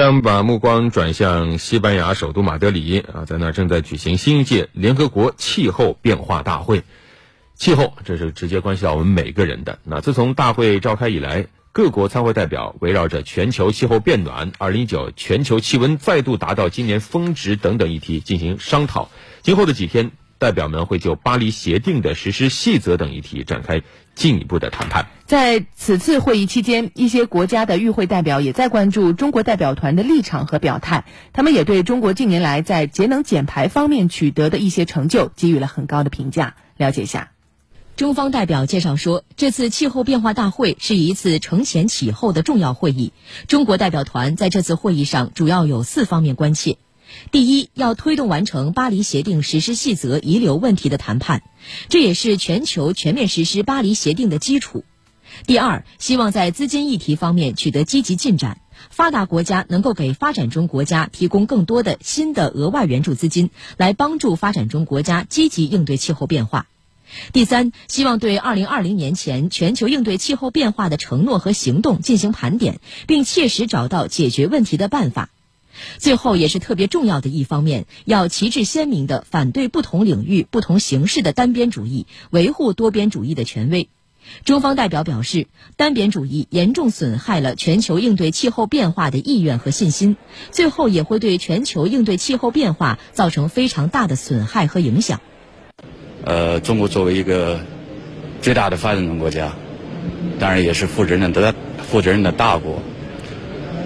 我们把目光转向西班牙首都马德里啊，在那儿正在举行新一届联合国气候变化大会。气候，这是直接关系到我们每个人的。那自从大会召开以来，各国参会代表围绕着全球气候变暖、二零一九全球气温再度达到今年峰值等等议题进行商讨。今后的几天，代表们会就巴黎协定的实施细则等议题展开进一步的谈判。在此次会议期间，一些国家的与会代表也在关注中国代表团的立场和表态。他们也对中国近年来在节能减排方面取得的一些成就给予了很高的评价。了解一下。中方代表介绍说，这次气候变化大会是一次承前启后的重要会议。中国代表团在这次会议上主要有四方面关切：第一，要推动完成巴黎协定实施细则遗留问题的谈判，这也是全球全面实施巴黎协定的基础；第二，希望在资金议题方面取得积极进展，发达国家能够给发展中国家提供更多的新的额外援助资金，来帮助发展中国家积极应对气候变化。第三，希望对二零二零年前全球应对气候变化的承诺和行动进行盘点，并切实找到解决问题的办法。最后，也是特别重要的一方面，要旗帜鲜明地反对不同领域、不同形式的单边主义，维护多边主义的权威。中方代表表示，单边主义严重损害了全球应对气候变化的意愿和信心，最后也会对全球应对气候变化造成非常大的损害和影响。呃，中国作为一个最大的发展中国家，当然也是负责任的、负责任的大国，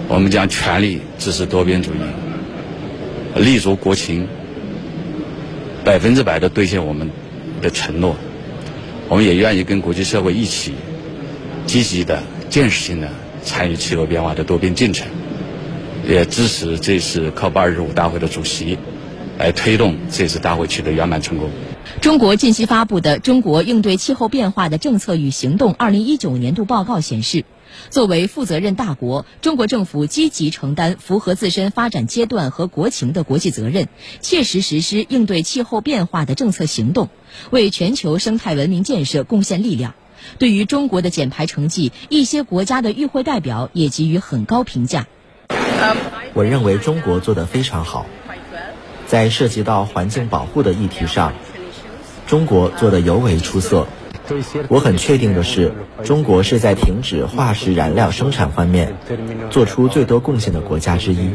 我们将全力支持多边主义，立足国情，百分之百的兑现我们的承诺。我们也愿意跟国际社会一起，积极的、建设性的参与气候变化的多边进程，也支持这次 COP25 大会的主席，来推动这次大会取得圆满成功。中国近期发布的《中国应对气候变化的政策与行动（二零一九年度报告）》显示，作为负责任大国，中国政府积极承担符合自身发展阶段和国情的国际责任，切实实施应对气候变化的政策行动，为全球生态文明建设贡献力量。对于中国的减排成绩，一些国家的与会代表也给予很高评价。我认为中国做得非常好，在涉及到环境保护的议题上。中国做得尤为出色。我很确定的是，中国是在停止化石燃料生产方面做出最多贡献的国家之一。